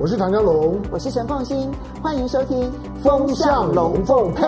我是唐江龙，我是陈凤欣，欢迎收听《风向龙凤配》。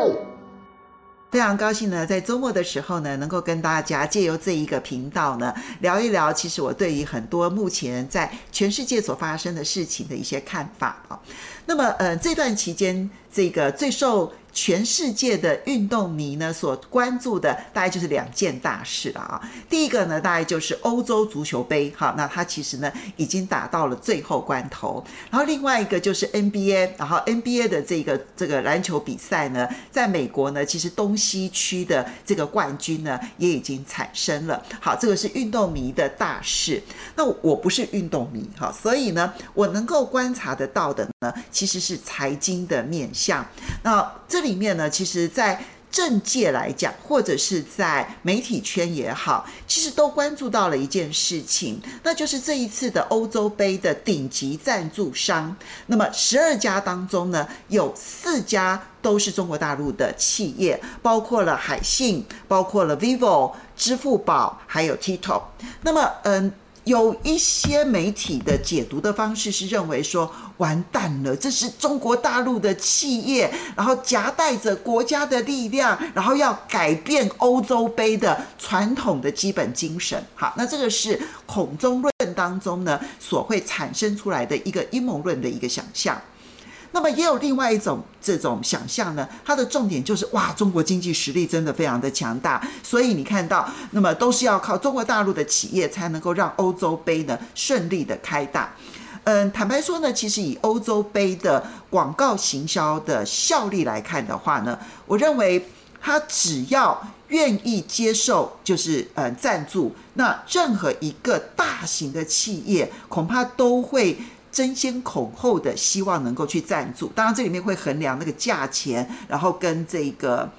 非常高兴呢，在周末的时候呢，能够跟大家借由这一个频道呢，聊一聊，其实我对于很多目前在全世界所发生的事情的一些看法啊。那么，呃，这段期间，这个最受全世界的运动迷呢所关注的，大概就是两件大事了啊。第一个呢，大概就是欧洲足球杯，哈，那它其实呢已经打到了最后关头。然后另外一个就是 NBA，然后 NBA 的这个这个篮球比赛呢，在美国呢，其实东西区的这个冠军呢也已经产生了。好，这个是运动迷的大事。那我不是运动迷，哈，所以呢，我能够观察得到的呢，其实是财经的面向。那这里里面呢，其实，在政界来讲，或者是在媒体圈也好，其实都关注到了一件事情，那就是这一次的欧洲杯的顶级赞助商。那么十二家当中呢，有四家都是中国大陆的企业，包括了海信，包括了 vivo、支付宝，还有 TikTok。那么，嗯。有一些媒体的解读的方式是认为说，完蛋了，这是中国大陆的企业，然后夹带着国家的力量，然后要改变欧洲杯的传统的基本精神。好，那这个是恐中论当中呢所会产生出来的一个阴谋论的一个想象。那么也有另外一种这种想象呢，它的重点就是哇，中国经济实力真的非常的强大，所以你看到，那么都是要靠中国大陆的企业才能够让欧洲杯呢顺利的开打。嗯，坦白说呢，其实以欧洲杯的广告行销的效力来看的话呢，我认为他只要愿意接受，就是呃赞助，那任何一个大型的企业恐怕都会。争先恐后的希望能够去赞助，当然这里面会衡量那个价钱，然后跟这个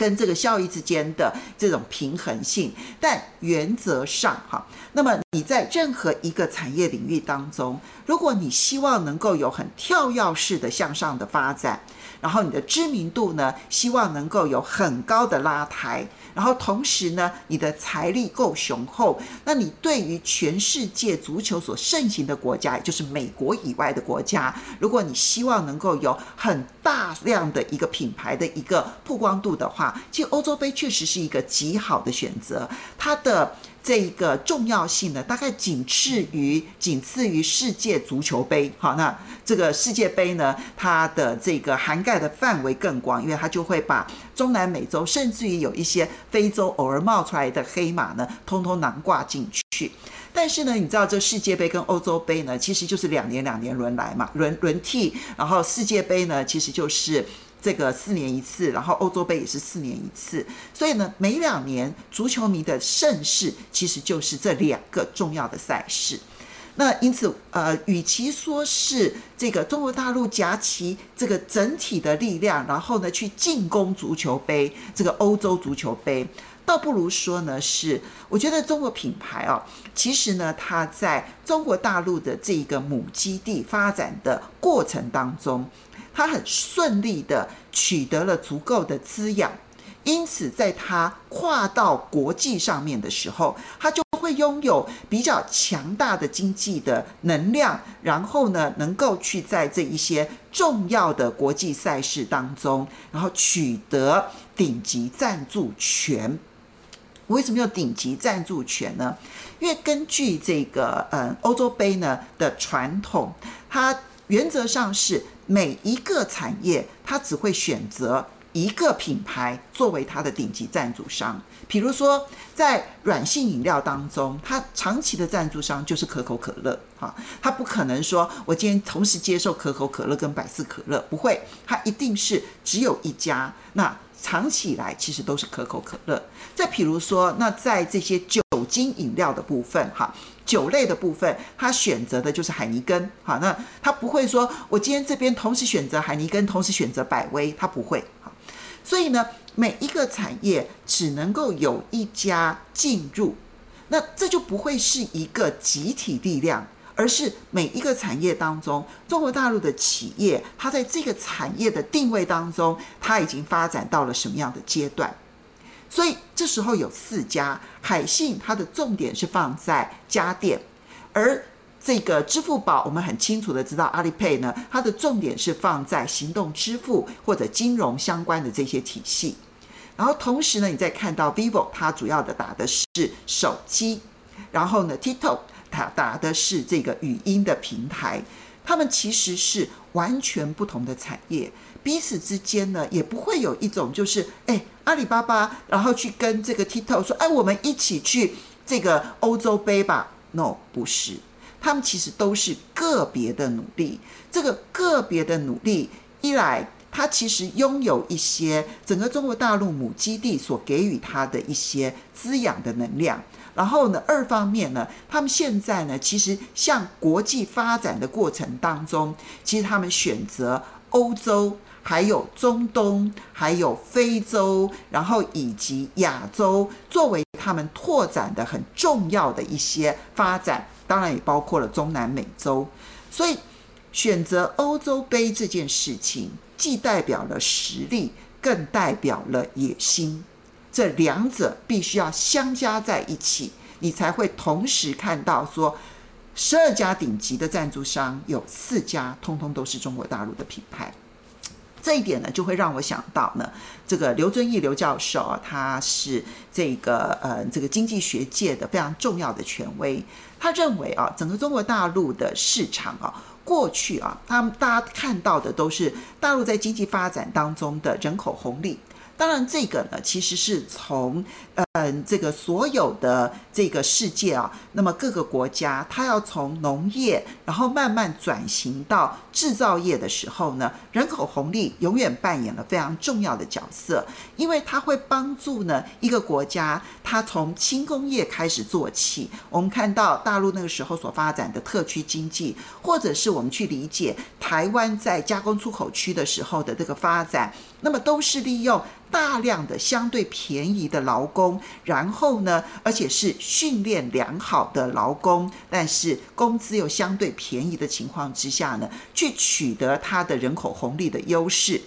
跟这个效益之间的这种平衡性。但原则上哈，那么你在任何一个产业领域当中，如果你希望能够有很跳跃式的向上的发展，然后你的知名度呢，希望能够有很高的拉抬。然后同时呢，你的财力够雄厚，那你对于全世界足球所盛行的国家，也就是美国以外的国家，如果你希望能够有很大量的一个品牌的一个曝光度的话，其实欧洲杯确实是一个极好的选择，它的。这一个重要性呢，大概仅次于仅次于世界足球杯。好，那这个世界杯呢，它的这个涵盖的范围更广，因为它就会把中南美洲，甚至于有一些非洲偶尔冒出来的黑马呢，通通囊挂进去。但是呢，你知道这世界杯跟欧洲杯呢，其实就是两年两年轮来嘛，轮轮替。然后世界杯呢，其实就是。这个四年一次，然后欧洲杯也是四年一次，所以呢，每两年足球迷的盛事其实就是这两个重要的赛事。那因此，呃，与其说是这个中国大陆夹其这个整体的力量，然后呢去进攻足球杯，这个欧洲足球杯，倒不如说呢是，我觉得中国品牌哦，其实呢它在中国大陆的这个母基地发展的过程当中。他很顺利的取得了足够的滋养，因此在他跨到国际上面的时候，他就会拥有比较强大的经济的能量，然后呢，能够去在这一些重要的国际赛事当中，然后取得顶级赞助权。为什么有顶级赞助权呢？因为根据这个嗯欧洲杯呢的传统，它原则上是。每一个产业，它只会选择一个品牌作为它的顶级赞助商。比如说，在软性饮料当中，它长期的赞助商就是可口可乐，哈，它不可能说我今天同时接受可口可乐跟百事可乐，不会，它一定是只有一家。那长期以来其实都是可口可乐。再比如说，那在这些酒酒精饮料的部分，哈。酒类的部分，他选择的就是海尼根，好，那他不会说，我今天这边同时选择海尼根，同时选择百威，他不会，好，所以呢，每一个产业只能够有一家进入，那这就不会是一个集体力量，而是每一个产业当中，中国大陆的企业，它在这个产业的定位当中，它已经发展到了什么样的阶段？所以这时候有四家海信，它的重点是放在家电，而这个支付宝，我们很清楚的知道，阿里 Pay 呢，它的重点是放在行动支付或者金融相关的这些体系。然后同时呢，你再看到 Vivo，它主要的打的是手机，然后呢，TikTok 它打的是这个语音的平台。他们其实是完全不同的产业，彼此之间呢，也不会有一种就是，哎，阿里巴巴，然后去跟这个 TikTok 说，哎，我们一起去这个欧洲杯吧？No，不是。他们其实都是个别的努力，这个个别的努力，一来他其实拥有一些整个中国大陆母基地所给予他的一些滋养的能量，然后呢，二方面呢，他们现在呢，其实向国际发展的过程当中，其实他们选择欧洲，还有中东，还有非洲，然后以及亚洲，作为他们拓展的很重要的一些发展。当然也包括了中南美洲，所以选择欧洲杯这件事情，既代表了实力，更代表了野心。这两者必须要相加在一起，你才会同时看到说，十二家顶级的赞助商有四家通通都是中国大陆的品牌。这一点呢，就会让我想到呢，这个刘遵义刘教授啊，他是这个呃这个经济学界的非常重要的权威。他认为啊，整个中国大陆的市场啊，过去啊，他们大家看到的都是大陆在经济发展当中的人口红利。当然，这个呢，其实是从呃嗯、这个所有的这个世界啊，那么各个国家，它要从农业，然后慢慢转型到制造业的时候呢，人口红利永远扮演了非常重要的角色，因为它会帮助呢一个国家，它从轻工业开始做起。我们看到大陆那个时候所发展的特区经济，或者是我们去理解台湾在加工出口区的时候的这个发展，那么都是利用。大量的相对便宜的劳工，然后呢，而且是训练良好的劳工，但是工资又相对便宜的情况之下呢，去取得它的人口红利的优势。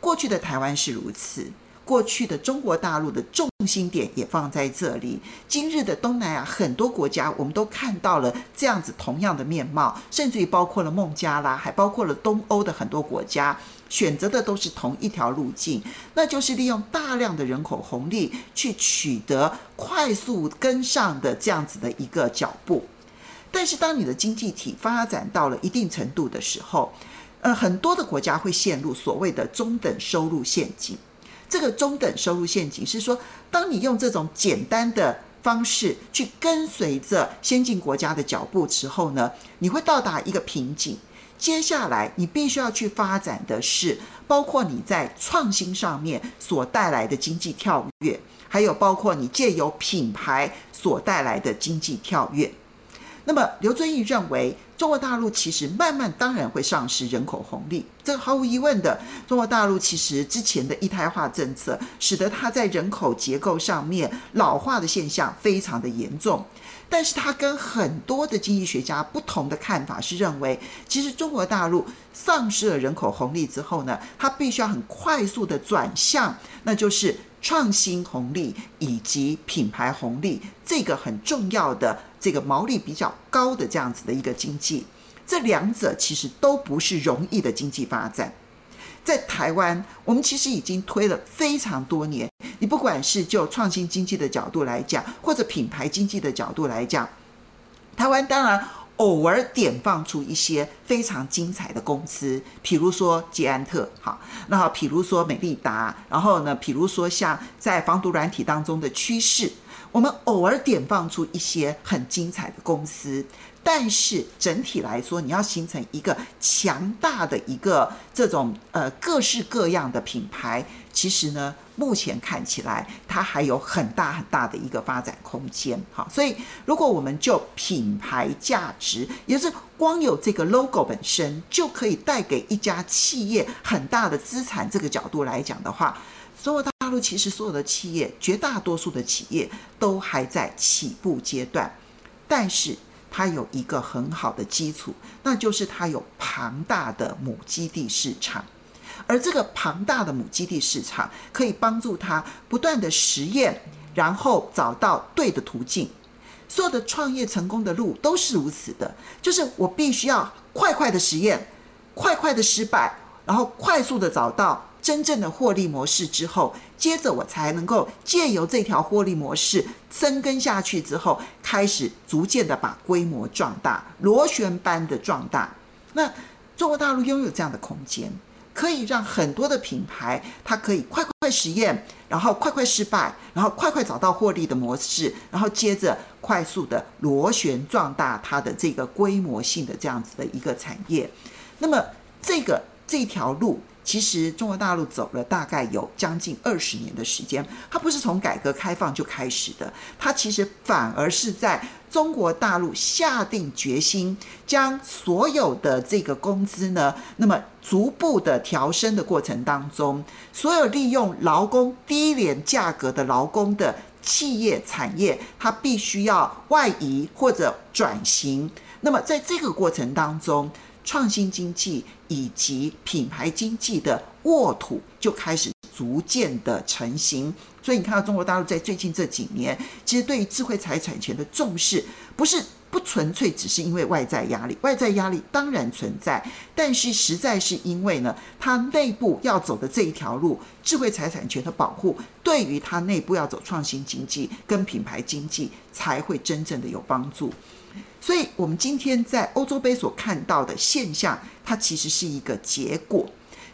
过去的台湾是如此。过去的中国大陆的重心点也放在这里，今日的东南亚很多国家，我们都看到了这样子同样的面貌，甚至于包括了孟加拉，还包括了东欧的很多国家，选择的都是同一条路径，那就是利用大量的人口红利去取得快速跟上的这样子的一个脚步。但是，当你的经济体发展到了一定程度的时候，呃，很多的国家会陷入所谓的中等收入陷阱。这个中等收入陷阱是说，当你用这种简单的方式去跟随着先进国家的脚步之后呢，你会到达一个瓶颈。接下来你必须要去发展的是，包括你在创新上面所带来的经济跳跃，还有包括你借由品牌所带来的经济跳跃。那么刘遵义认为，中国大陆其实慢慢当然会丧失人口红利，这毫无疑问的。中国大陆其实之前的一胎化政策，使得它在人口结构上面老化的现象非常的严重。但是它跟很多的经济学家不同的看法是认为，其实中国大陆丧失了人口红利之后呢，它必须要很快速的转向，那就是创新红利以及品牌红利，这个很重要的。这个毛利比较高的这样子的一个经济，这两者其实都不是容易的经济发展。在台湾，我们其实已经推了非常多年。你不管是就创新经济的角度来讲，或者品牌经济的角度来讲，台湾当然偶尔点放出一些非常精彩的公司，比如说捷安特，好，那好，比如说美利达，然后呢，比如说像在防毒软体当中的趋势。我们偶尔点放出一些很精彩的公司，但是整体来说，你要形成一个强大的一个这种呃各式各样的品牌，其实呢，目前看起来它还有很大很大的一个发展空间。好，所以如果我们就品牌价值，也就是光有这个 logo 本身就可以带给一家企业很大的资产这个角度来讲的话，中国大陆其实所有的企业，绝大多数的企业都还在起步阶段，但是它有一个很好的基础，那就是它有庞大的母基地市场，而这个庞大的母基地市场可以帮助他不断的实验，然后找到对的途径。所有的创业成功的路都是如此的，就是我必须要快快的实验，快快的失败，然后快速的找到真正的获利模式之后，接着我才能够借由这条获利模式深耕下去之后，开始逐渐的把规模壮大，螺旋般的壮大。那中国大陆拥有这样的空间。可以让很多的品牌，它可以快快实验，然后快快失败，然后快快找到获利的模式，然后接着快速的螺旋壮大它的这个规模性的这样子的一个产业。那么这个这条路。其实中国大陆走了大概有将近二十年的时间，它不是从改革开放就开始的，它其实反而是在中国大陆下定决心将所有的这个工资呢，那么逐步的调升的过程当中，所有利用劳工低廉价格的劳工的企业产业，它必须要外移或者转型。那么在这个过程当中，创新经济以及品牌经济的沃土就开始逐渐的成型，所以你看到中国大陆在最近这几年，其实对于智慧财产权的重视，不是不纯粹只是因为外在压力，外在压力当然存在，但是实在是因为呢，它内部要走的这一条路，智慧财产权的保护，对于它内部要走创新经济跟品牌经济才会真正的有帮助。所以，我们今天在欧洲杯所看到的现象，它其实是一个结果。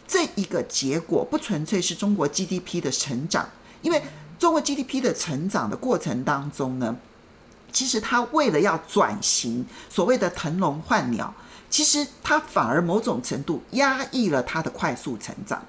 这一个结果不纯粹是中国 GDP 的成长，因为中国 GDP 的成长的过程当中呢，其实它为了要转型，所谓的腾笼换鸟，其实它反而某种程度压抑了它的快速成长。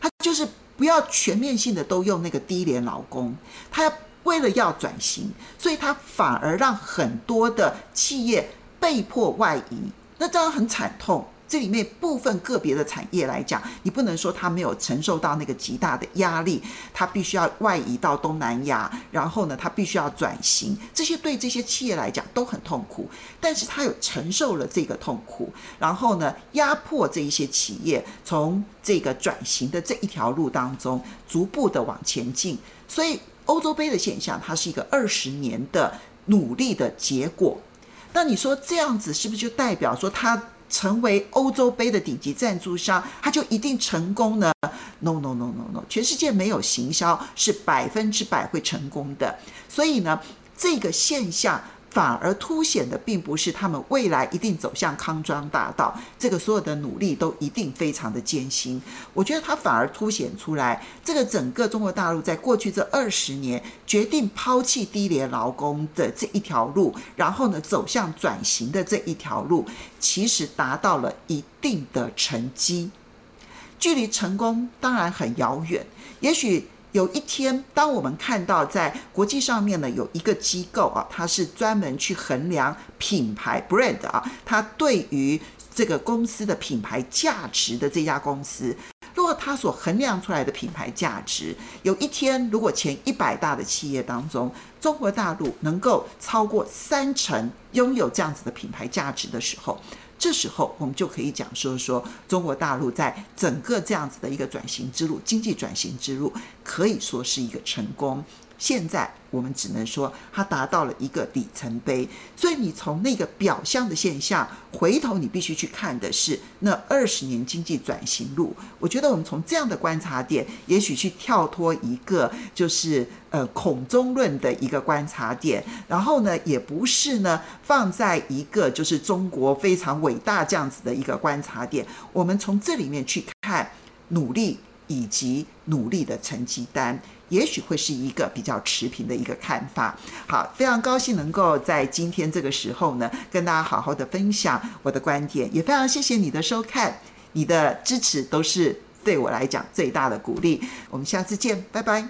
它就是不要全面性的都用那个低廉劳工，它要。为了要转型，所以他反而让很多的企业被迫外移，那当然很惨痛。这里面部分个别的产业来讲，你不能说他没有承受到那个极大的压力，他必须要外移到东南亚，然后呢，他必须要转型，这些对这些企业来讲都很痛苦。但是他有承受了这个痛苦，然后呢，压迫这一些企业从这个转型的这一条路当中逐步的往前进，所以。欧洲杯的现象，它是一个二十年的努力的结果。那你说这样子是不是就代表说它成为欧洲杯的顶级赞助商，它就一定成功呢？No no no no no，全世界没有行销是百分之百会成功的。所以呢，这个现象。反而凸显的并不是他们未来一定走向康庄大道，这个所有的努力都一定非常的艰辛。我觉得它反而凸显出来，这个整个中国大陆在过去这二十年决定抛弃低廉劳工的这一条路，然后呢走向转型的这一条路，其实达到了一定的成绩。距离成功当然很遥远，也许。有一天，当我们看到在国际上面呢，有一个机构啊，它是专门去衡量品牌 brand 啊，它对于这个公司的品牌价值的这家公司，如果它所衡量出来的品牌价值，有一天如果前一百大的企业当中，中国大陆能够超过三成拥有这样子的品牌价值的时候。这时候，我们就可以讲说说中国大陆在整个这样子的一个转型之路，经济转型之路，可以说是一个成功。现在我们只能说，它达到了一个里程碑。所以你从那个表象的现象，回头你必须去看的是那二十年经济转型路。我觉得我们从这样的观察点，也许去跳脱一个就是呃孔中论的一个观察点，然后呢，也不是呢放在一个就是中国非常伟大这样子的一个观察点。我们从这里面去看努力以及努力的成绩单。也许会是一个比较持平的一个看法。好，非常高兴能够在今天这个时候呢，跟大家好好的分享我的观点，也非常谢谢你的收看，你的支持都是对我来讲最大的鼓励。我们下次见，拜拜。